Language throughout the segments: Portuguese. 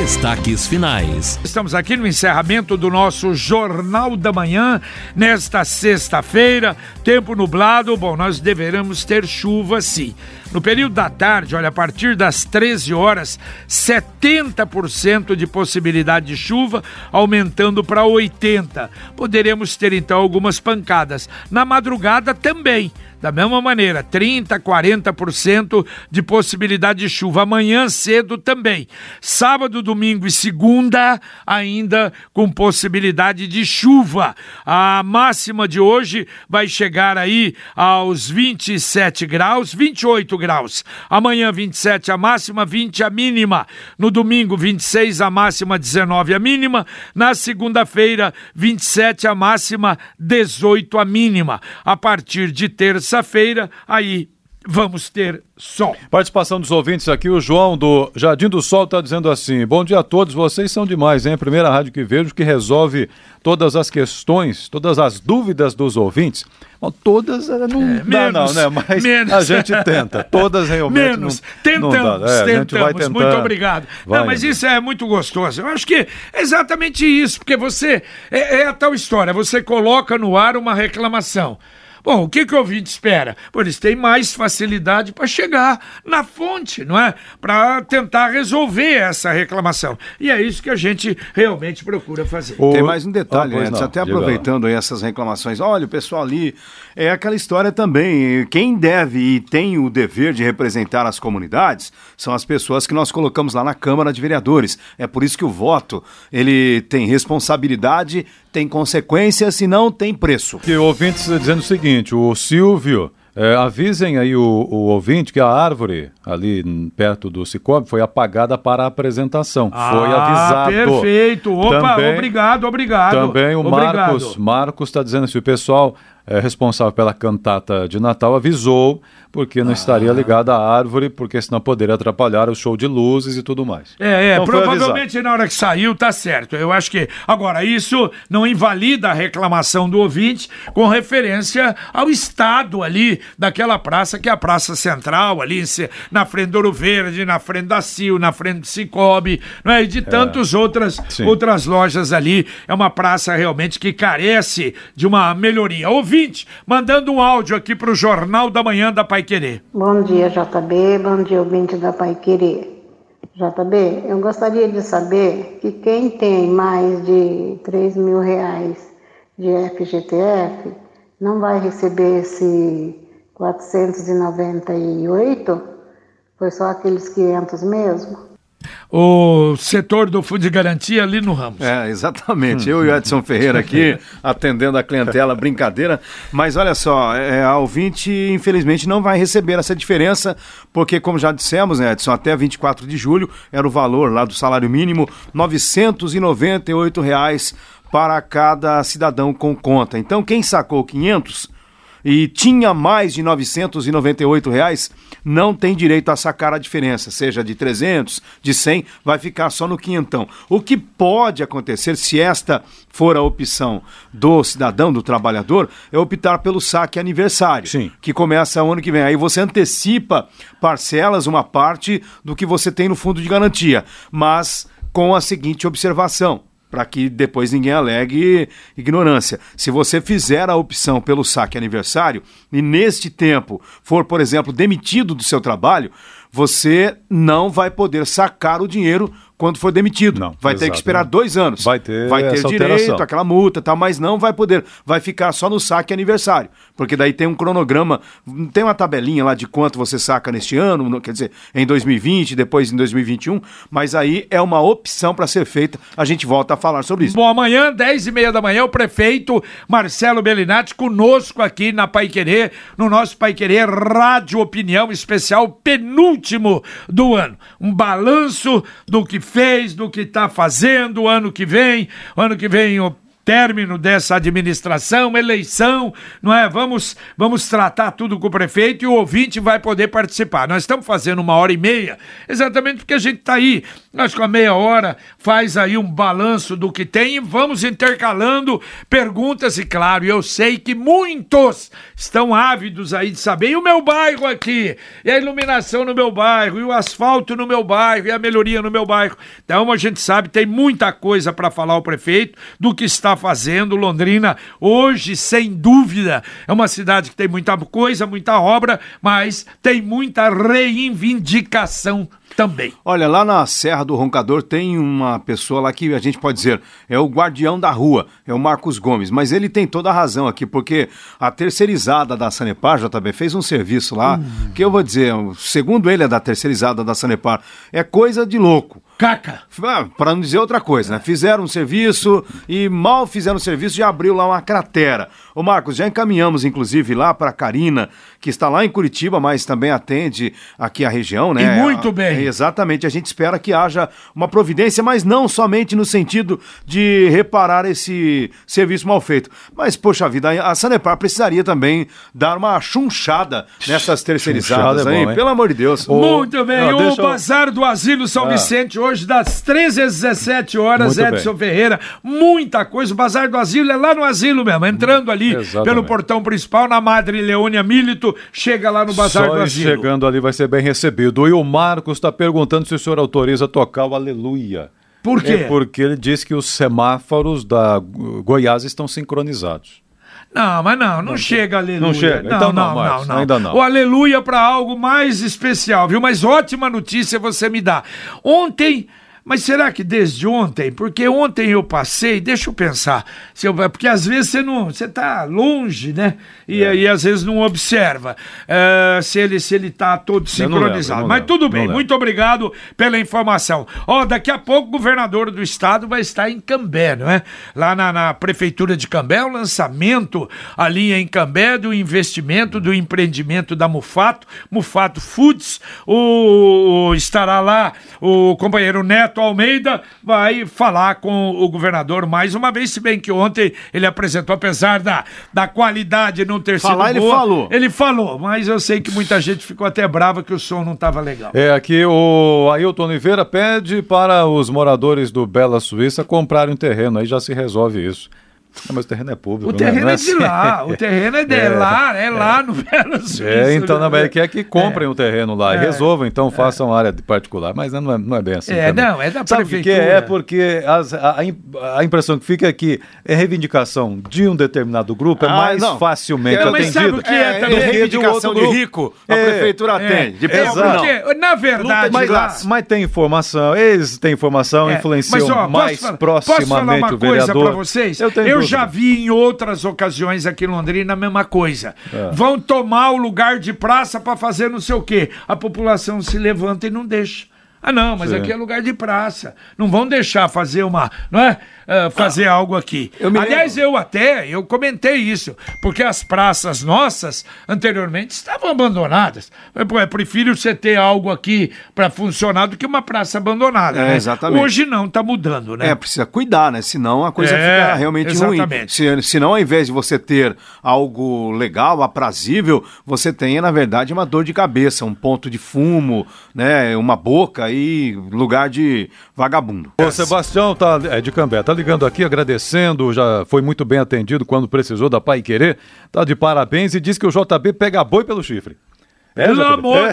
Destaques finais. Estamos aqui no encerramento do nosso Jornal da Manhã, nesta sexta-feira, tempo nublado. Bom, nós deveremos ter chuva sim. No período da tarde, olha, a partir das 13 horas, 70% de possibilidade de chuva, aumentando para 80%. Poderemos ter então algumas pancadas. Na madrugada também. Da mesma maneira, 30%, 40% de possibilidade de chuva. Amanhã cedo também. Sábado, domingo e segunda, ainda com possibilidade de chuva. A máxima de hoje vai chegar aí aos 27 graus, 28 graus. Amanhã, 27 a máxima, 20 a mínima. No domingo, 26 a máxima, 19 a mínima. Na segunda-feira, 27 a máxima, 18 a mínima. A partir de terça terça-feira, aí vamos ter sol. Participação dos ouvintes aqui, o João do Jardim do Sol está dizendo assim: Bom dia a todos, vocês são demais, hein? Primeira rádio que vejo que resolve todas as questões, todas as dúvidas dos ouvintes. Bom, todas eh, não é, dá, menos, não, né? Mas menos. a gente tenta. Todas realmente. Menos. Não, tentamos, não dá. É, tentamos. Muito obrigado. Vai, não, mas isso é muito gostoso. Eu acho que é exatamente isso, porque você. É, é a tal história, você coloca no ar uma reclamação. Bom, o que, que o ouvinte espera? Pô, eles têm mais facilidade para chegar na fonte, não é? Para tentar resolver essa reclamação. E é isso que a gente realmente procura fazer. O... Tem mais um detalhe, oh, Edson, até aproveitando aí essas reclamações. Olha, o pessoal ali, é aquela história também. Quem deve e tem o dever de representar as comunidades são as pessoas que nós colocamos lá na Câmara de Vereadores. É por isso que o voto, ele tem responsabilidade, tem consequências e não tem preço. Que ouvintes dizendo o seguinte, o Silvio é, avisem aí o, o, ouvinte que a árvore ali perto do Cicobi foi apagada para a apresentação. Ah, foi avisado. Perfeito. Opa, também, obrigado, obrigado. Também o obrigado. Marcos Marcos está dizendo assim, o pessoal é, responsável pela cantata de Natal avisou porque não ah. estaria ligada à árvore, porque senão poderia atrapalhar o show de luzes e tudo mais. É, é, então, provavelmente na hora que saiu tá certo. Eu acho que. Agora, isso não invalida a reclamação do ouvinte com referência ao estado ali daquela praça, que é a Praça Central, ali na frente do Ouro Verde, na frente da Sil, na frente do Cicobi, não é? E de é. tantas é. outras, outras lojas ali. É uma praça realmente que carece de uma melhoria. Ouvinte, mandando um áudio aqui para o Jornal da Manhã da Pai Querer. Bom dia, JB. Bom dia, ouvinte da Pai Querer. JB, eu gostaria de saber que quem tem mais de 3 mil reais de FGTF não vai receber esse 498? Foi só aqueles 500 mesmo? O setor do Fundo de Garantia ali no Ramos. É, exatamente. Eu e o Edson Ferreira aqui atendendo a clientela, brincadeira. Mas olha só, é, a ouvinte infelizmente não vai receber essa diferença, porque como já dissemos, né, Edson, até 24 de julho era o valor lá do salário mínimo, 998 reais para cada cidadão com conta. Então quem sacou 500 e tinha mais de 998 reais, não tem direito a sacar a diferença, seja de 300, de 100, vai ficar só no quinhentão. O que pode acontecer se esta for a opção do cidadão, do trabalhador, é optar pelo saque aniversário, Sim. que começa ano que vem. Aí você antecipa parcelas, uma parte do que você tem no fundo de garantia, mas com a seguinte observação: para que depois ninguém alegue ignorância. Se você fizer a opção pelo saque aniversário e neste tempo for, por exemplo, demitido do seu trabalho, você não vai poder sacar o dinheiro quando for demitido. Não, vai ter que esperar dois anos. Vai ter, vai ter direito alteração. aquela multa, tal, mas não vai poder. Vai ficar só no saque aniversário, porque daí tem um cronograma, tem uma tabelinha lá de quanto você saca neste ano, quer dizer, em 2020, depois em 2021, mas aí é uma opção para ser feita. A gente volta a falar sobre isso. Bom, amanhã, 10 e meia da manhã, o prefeito Marcelo Bellinati conosco aqui na Pai Querer, no nosso Pai Querer Rádio Opinião Especial, penúltimo do ano. Um balanço do que fez, do que está fazendo, o ano que vem. O ano que vem término dessa administração, eleição, não é? Vamos, vamos tratar tudo com o prefeito e o ouvinte vai poder participar. Nós estamos fazendo uma hora e meia, exatamente porque a gente está aí. Nós com a meia hora faz aí um balanço do que tem e vamos intercalando perguntas e claro, eu sei que muitos estão ávidos aí de saber. E o meu bairro aqui, e a iluminação no meu bairro, e o asfalto no meu bairro, e a melhoria no meu bairro. Então a gente sabe, tem muita coisa para falar o prefeito do que está fazendo. Londrina, hoje, sem dúvida, é uma cidade que tem muita coisa, muita obra, mas tem muita reivindicação também. Olha, lá na Serra do Roncador tem uma pessoa lá que a gente pode dizer é o guardião da rua, é o Marcos Gomes, mas ele tem toda a razão aqui, porque a terceirizada da Sanepar, JB, fez um serviço lá, hum. que eu vou dizer, segundo ele é da terceirizada da Sanepar, é coisa de louco. Caca. Ah, para não dizer outra coisa, né? Fizeram um serviço e mal fizeram o serviço já abriu lá uma cratera. Ô Marcos, já encaminhamos inclusive lá para Karina, que está lá em Curitiba, mas também atende aqui a região, né? E muito bem. Exatamente, a gente espera que haja uma providência, mas não somente no sentido de reparar esse serviço mal feito. Mas, poxa vida, a Sanepar precisaria também dar uma chunchada nessas terceirizadas é aí, pelo amor de Deus. Muito bem, não, o Bazar do Asilo São ah. Vicente hoje hoje, das 13 às 17 horas, Muito Edson bem. Ferreira. Muita coisa. O Bazar do Asilo é lá no asilo mesmo, entrando ali Exatamente. pelo portão principal, na Madre Leônia Milito, chega lá no Bazar Só do Asilo. chegando ali vai ser bem recebido. E o Marcos está perguntando se o senhor autoriza tocar o Aleluia. Por quê? É porque ele diz que os semáforos da Goiás estão sincronizados. Não, mas não, não, não chega aleluia. Não chega, não, então não, não, não, não, Ainda não. O aleluia para algo mais especial, viu? Mas ótima notícia você me dá. Ontem mas será que desde ontem? Porque ontem eu passei, deixa eu pensar, se eu, porque às vezes você não, você está longe, né? E aí é. às vezes não observa uh, se ele se ele está todo sincronizado. Mas tudo bem, muito obrigado pela informação. Ó, oh, daqui a pouco o governador do estado vai estar em Cambé, não é? Lá na, na prefeitura de Cambé, o lançamento ali em Cambé do investimento do empreendimento da Mufato, Mufato Foods. O, o estará lá o companheiro Neto Neto Almeida vai falar com o governador mais uma vez, se bem que ontem ele apresentou, apesar da, da qualidade não ter falar, sido ele boa, falou. Ele falou, mas eu sei que muita gente ficou até brava que o som não estava legal. É, aqui o Ailton Oliveira pede para os moradores do Bela Suíça comprarem um terreno, aí já se resolve isso. Não, mas o terreno é público. O terreno né? é, é de lá, o terreno é de é, lá, é, é lá no Belo Suíço. É, então na verdade é que comprem o é. um terreno lá e é. resolvam, então façam área de particular, mas não é, não é bem assim. É, também. não, é da Sabe prefeitura. Que é porque as, a, a, impressão que fica é que é reivindicação de um determinado grupo é ah, mais não. facilmente é, mas atendido. Sabe o que é, é, é reivindicação de, rico, a prefeitura tem. De é, porque, na verdade, mas, lá, mas tem informação, eles têm informação, influenciam mas, ó, mais posso, proximamente posso falar uma o vereador. coisa para vocês? Eu, eu já vi em outras ocasiões aqui em Londrina a mesma coisa. É. Vão tomar o lugar de praça para fazer não sei o quê. A população se levanta e não deixa. Ah, não, mas Sim. aqui é lugar de praça. Não vão deixar fazer uma, não é? Uh, fazer ah, algo aqui. Eu Aliás, lembro. eu até, eu comentei isso, porque as praças nossas, anteriormente, estavam abandonadas. Eu, eu prefiro você ter algo aqui para funcionar do que uma praça abandonada. É, né? Exatamente. Hoje não, está mudando, né? É, precisa cuidar, né? Senão a coisa é, fica realmente exatamente. ruim. Se, senão, ao invés de você ter algo legal, aprazível, você tem, na verdade, uma dor de cabeça, um ponto de fumo, né? Uma boca aí lugar de vagabundo. O Sebastião tá, é de Cambé, tá ligando aqui agradecendo, já foi muito bem atendido quando precisou da Pai Querer, tá de parabéns e diz que o JB pega boi pelo chifre. É, Pelo amor, é.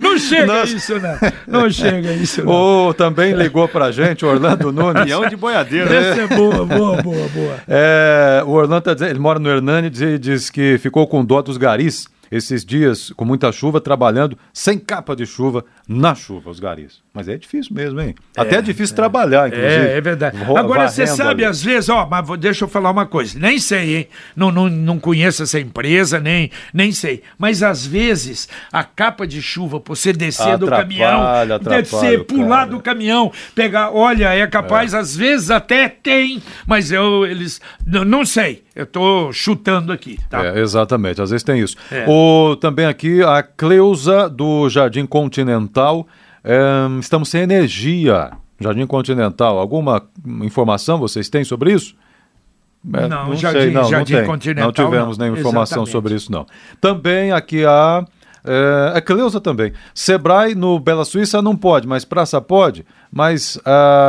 não, não chega Nossa. isso, né? Não chega isso, não. Oh, também ligou pra gente Orlando Nunes. Peão de boiadeiro, né? Essa é boa, boa, boa, boa. É, o Orlando tá dizendo, ele mora no Hernani e diz que ficou com dó dos garis esses dias com muita chuva, trabalhando sem capa de chuva, na chuva, os garis. Mas é difícil mesmo, hein? É, Até é difícil é, trabalhar, inclusive. É, é verdade. Agora, você sabe, ali. às vezes, ó, mas deixa eu falar uma coisa. Nem sei, hein? Não, não, não conheço essa empresa, nem, nem sei. Mas às vezes, a capa de chuva, você descer atrapalha, do caminhão, descer, pular do caminhão, pegar. Olha, é capaz, é. às vezes até tem, mas eu, eles. Não, não sei. Eu tô chutando aqui, tá? É, exatamente, às vezes tem isso. É. O, também aqui a Cleusa do Jardim Continental. Estamos sem energia. Jardim Continental. Alguma informação vocês têm sobre isso? É, Não, não Jardim- sei, não, Jardim não tem. Continental, não tivemos não. nenhuma informação Exatamente. sobre isso, não. Também aqui a. É, a Cleusa também. Sebrae no Bela Suíça não pode, mas praça pode. Mas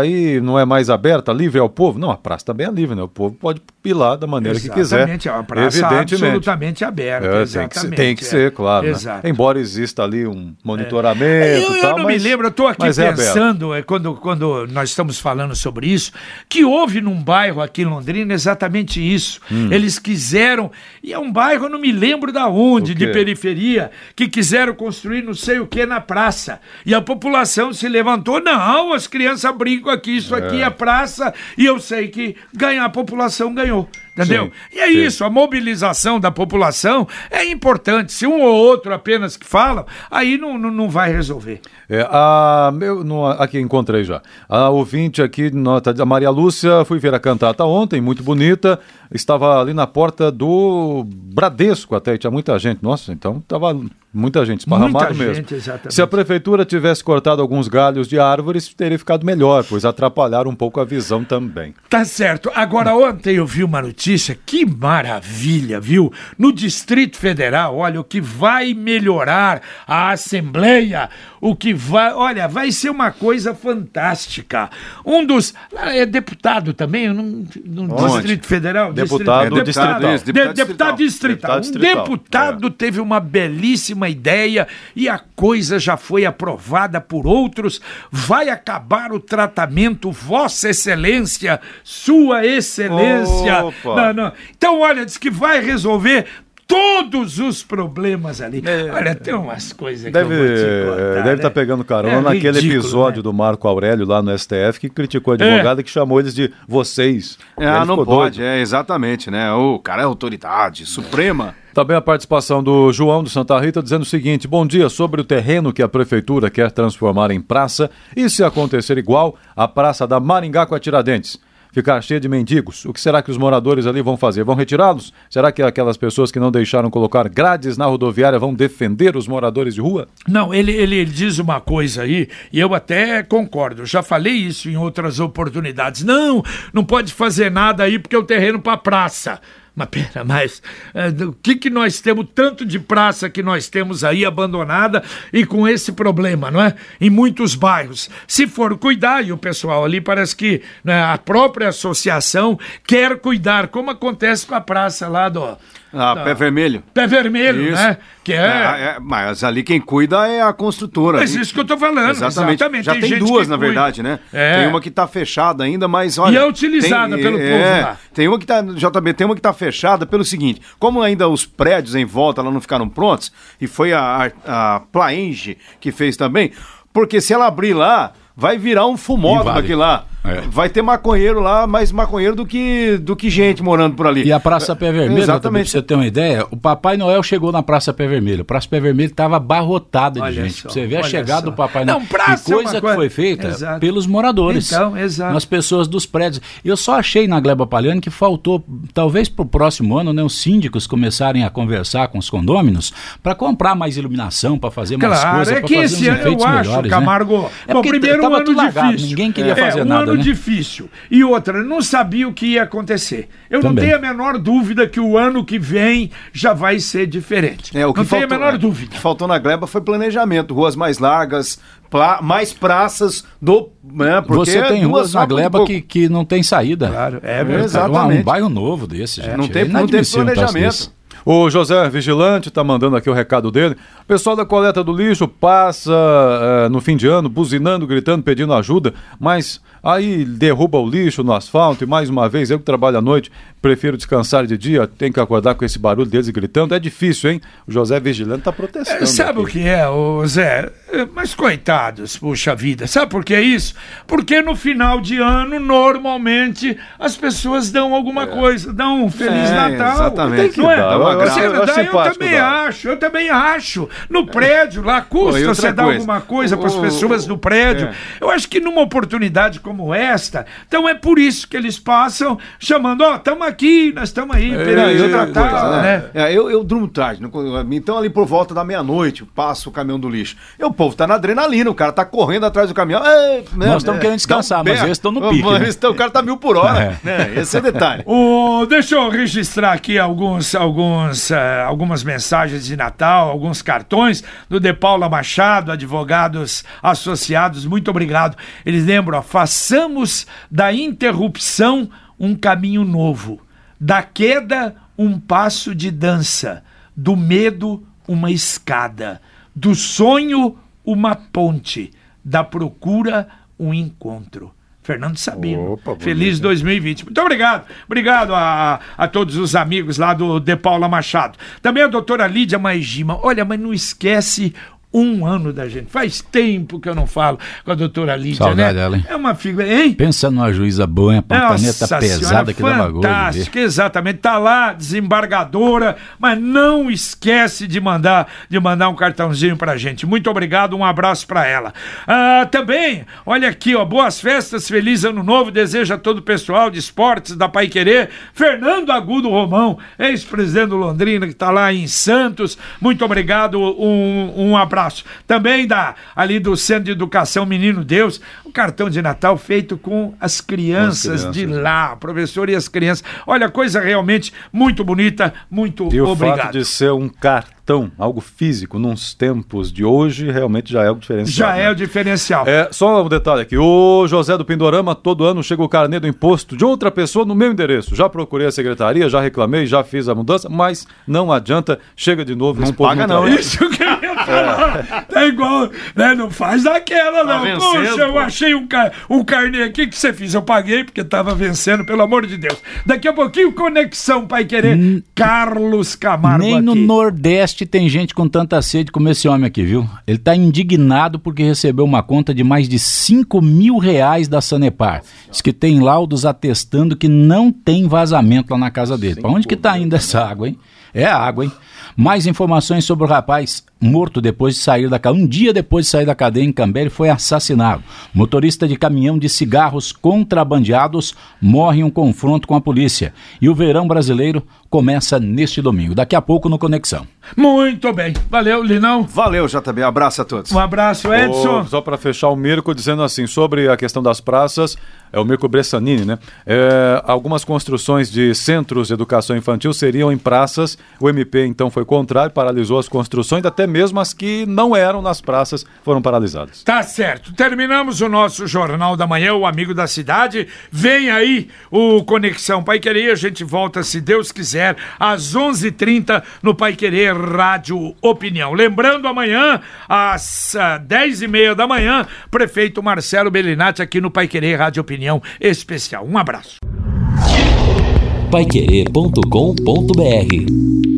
aí não é mais aberta, livre ao povo? Não, a praça também é livre, né? O povo pode pilar da maneira que quiser. Exatamente, é uma praça absolutamente aberta. É, tem, que, exatamente, ser- tem que é. ser, claro. né? Embora exista ali um monitoramento. Eu, e eu tal, não mas- me lembro, eu estou aqui é pensando, é, quando, quando nós estamos falando sobre isso, que houve num bairro aqui em Londrina exatamente isso. Hum. Eles quiseram, e é um bairro, eu não me lembro da onde, de periferia, que quiseram construir não sei o que na praça. E a população se levantou, não, as crianças brincam aqui, isso aqui é praça, e eu sei que ganhar, a população ganhou ganhou. Entendeu? Sim, e é sim. isso, a mobilização da população é importante. Se um ou outro apenas que falam, aí não, não, não vai resolver. É, a, meu, não, aqui encontrei já. A ouvinte aqui, nota, a Maria Lúcia, fui ver a cantata ontem, muito bonita. Estava ali na porta do Bradesco até, tinha muita gente. Nossa, então estava muita gente, esparramado Muita mesmo. gente, exatamente. Se a prefeitura tivesse cortado alguns galhos de árvores, teria ficado melhor, pois atrapalharam um pouco a visão também. Tá certo. Agora, ontem eu vi uma notícia, que maravilha, viu? No Distrito Federal, olha, o que vai melhorar a Assembleia, o que vai. Olha, vai ser uma coisa fantástica. Um dos. ah, É deputado também, no, no? Distrito Federal? Deputado Distrito- distrital. De- Deputado Deputado distrital. Deputado Um distrital, deputado teve uma belíssima ideia e a coisa já foi aprovada por outros. Vai acabar o tratamento, Vossa Excelência, Sua Excelência. Opa. Não, não. Então, olha, diz que vai resolver. Todos os problemas ali. Olha, tem umas coisas Deve que eu vou te contar, é, deve né? estar pegando carona É naquele ridículo, episódio né? do Marco Aurélio lá no STF que criticou a advogada e que chamou eles de vocês. É, E ele não pode, doido. é exatamente, né? O cara é autoridade suprema. Também a participação do João do Santa Rita dizendo o seguinte: bom dia, sobre o terreno que a prefeitura quer transformar em praça e se acontecer igual a praça da Maringá com a Tiradentes. Ficar cheia de mendigos. O que será que os moradores ali vão fazer? Vão retirá-los? Será que aquelas pessoas que não deixaram colocar grades na rodoviária vão defender os moradores de rua? Não, ele, ele, ele diz uma coisa aí, e eu até concordo, já falei isso em outras oportunidades. Não, não pode fazer nada aí porque é o terreno para praça. Mas pera, mas eh, o que, que nós temos, tanto de praça que nós temos aí abandonada e com esse problema, não é? Em muitos bairros. Se for cuidar, e o pessoal ali parece que né, a própria associação quer cuidar, como acontece com a praça lá do. Ah, da- pé vermelho. Pé vermelho, Isso. né? Que é. Ah, é, Mas ali quem cuida é a construtora. Mas ali. isso que eu tô falando. Exatamente. Exatamente. Já Tem tem, duas, na verdade, né? É. Tem uma que tá fechada ainda, mas olha. E é utilizada tem- pelo é, povo lá. Tem uma que tá, JB, tem uma que tá fechada pelo seguinte: como ainda os prédios em volta lá não ficaram prontos, e foi a, a, a Plaenge que fez também, porque se ela abrir lá, vai virar um fumódromo aqui lá. É. Vai ter maconheiro lá, mais maconheiro do que, do que gente morando por ali. E a Praça Pé Vermelho, Exatamente. pra você ter uma ideia, o Papai Noel chegou na Praça Pé Vermelho. A Praça Pé Vermelho estava abarrotada de Olha gente. só, Pra você ver a chegada só. do Papai Não, Noel. praça e é coisa que coisa- foi feita Exato. pelos moradores. Então, exato. Nas pessoas dos prédios. Eu só achei na Gleba Palhano que faltou, talvez para o próximo ano, né, os síndicos começarem a conversar com os condôminos para comprar mais iluminação, para fazer mais Claro, coisas, é que fazer esse uns ano eu efeitos acho, melhores, Camargo. Né? É bom, primeiro um tava ano tudo largado, difícil. ninguém queria é, fazer um nada, ano né? difícil. E outra, não sabia o que ia acontecer. Eu não Também. tenho a menor dúvida que o ano que vem já vai ser diferente. É, o que não faltou, tenho a menor é, dúvida. O que faltou na Gleba foi planejamento, ruas mais largas, pla- mais praças do. Né, porque Você tem ruas na é Gleba que, que não tem saída. Claro, é Um- verdade. Exatamente. Um bairro novo desse, gente. não É teve- não teve inadmissível um troço planejamento. O José Vigilante está mandando aqui o recado dele. O pessoal da coleta do lixo passa eh, no fim de ano buzinando, gritando, pedindo ajuda, mas aí derruba o lixo no asfalto e mais uma vez eu que trabalho à noite prefiro descansar de dia, tenho que acordar com esse barulho deles gritando. É difícil, hein? O José Vigilante está protestando. É, Sabe o aqui. que é, ô Zé? É, Mas coitados, puxa vida. Sabe por que isso? Porque no final de ano, normalmente, as pessoas dão alguma coisa. Dão um Feliz É, Natal. exatamente. Não é? Dá, uma Você eu dá? Eu também Dá. acho, eu também acho. No prédio, lá custa Pô, você dar coisa, alguma coisa para as pessoas do prédio. é. Eu acho que numa oportunidade como esta, então é por isso que eles passam chamando, ó, estamos aqui, nós estamos aí, pela e outra coisa, né? né? É, eu, eu durmo tarde. Então, ali por volta da meia-noite, passa o caminhão do lixo. E o povo tá na adrenalina, o cara tá correndo atrás do caminhão. é, né, Nós estamos é, querendo descansar, um mas eles estão no Mas pique, né? eles tão- o cara tá mil por hora. Né? Esse é o detalhe. O, deixa eu registrar aqui alguns, alguns, eh, algumas mensagens de Natal, alguns cartões do De Paula Machado, advogados associados. Muito obrigado. Eles lembram, ó, façamos da interrupção um caminho novo, da queda um passo de dança, do medo uma escada, do sonho uma ponte, da procura um encontro. Fernando Sabino. Opa, Feliz hein? 2020. Muito obrigado. Obrigado a, a todos os amigos lá do De Paula Machado. Também a doutora Lídia Maigima. Olha, mas não esquece um ano da gente. Faz tempo que eu não falo com a doutora Lídia, Saudade né? dela, hein? É uma figura, hein? Pensa numa juíza boa, caneta Nossa pesada senhora, que dava gosto. Fantástica, exatamente. Tá lá, desembargadora, mas não esquece de mandar, de mandar um cartãozinho pra gente. Muito obrigado, um abraço pra ela. Ah, também, olha aqui, ó, boas festas, feliz ano novo, desejo a todo o pessoal de esportes da Pai Querer, Fernando Agudo Romão, ex-presidente do Londrina, que tá lá em Santos. Muito obrigado, um, um abraço. Também da, ali do Centro de Educação Menino Deus, o cartão de Natal feito com as crianças, crianças, de lá, professor e as crianças. Olha, coisa realmente muito bonita, muito E o obrigado. fato de ser um cartão, algo físico, nos tempos de hoje, realmente já é algo diferencial. Já né? é o diferencial. É, só um detalhe aqui. O José do Pindorama, todo ano chega o carnê do imposto de outra pessoa no meu endereço. Já procurei a secretaria, já reclamei, já fiz a mudança, mas não adianta, chega de novo. Não paga não, trabalha. Isso que eu ia falar. Tá igual, né? Não faz daquela, não. vencendo, Poxa, eu pô. achei um, ca... um carnê aqui que você fez. Eu paguei porque tava vencendo, pelo amor de Deus. Daqui a pouquinho, Conexão Pai Querer. Carlos Camargo Nem no aqui. Tem gente com tanta sede como esse homem aqui, viu? Ele tá indignado porque recebeu uma conta de mais de 5 mil reais da Sanepar. Diz que tem laudos atestando que não tem vazamento lá na casa dele. Pra onde que tá indo essa água, hein? É água, hein? Mais informações sobre o rapaz morto depois de sair da cadeia. Um dia depois de sair da cadeia em Cambé, ele foi assassinado. Motorista de caminhão de cigarros contrabandeados morre em um confronto com a polícia. E o verão brasileiro começa neste domingo. Daqui a pouco no Conexão. Muito bem. Valeu, Linão. Valeu, JB. Abraço a todos. Um abraço, Edson. Ô, só para fechar o Mirko, dizendo assim, sobre a questão das praças, é o Mirko Bressanini, né? É, algumas construções de centros de educação infantil seriam em praças. O MP, então, foi contrário, paralisou as construções, até mesmo as que não eram nas praças foram paralisadas. Tá certo. Terminamos o nosso Jornal da Manhã, o Amigo da Cidade. Vem aí o Conexão Pai Querer. A gente volta, se Deus quiser, às 11:30 h 30 no Pai Querer Rádio Opinião. Lembrando, amanhã, às ah, 10h30 da manhã, prefeito Marcelo Bellinati aqui no Pai Querer Rádio Opinião Especial. Um abraço. Paiquerê.com.br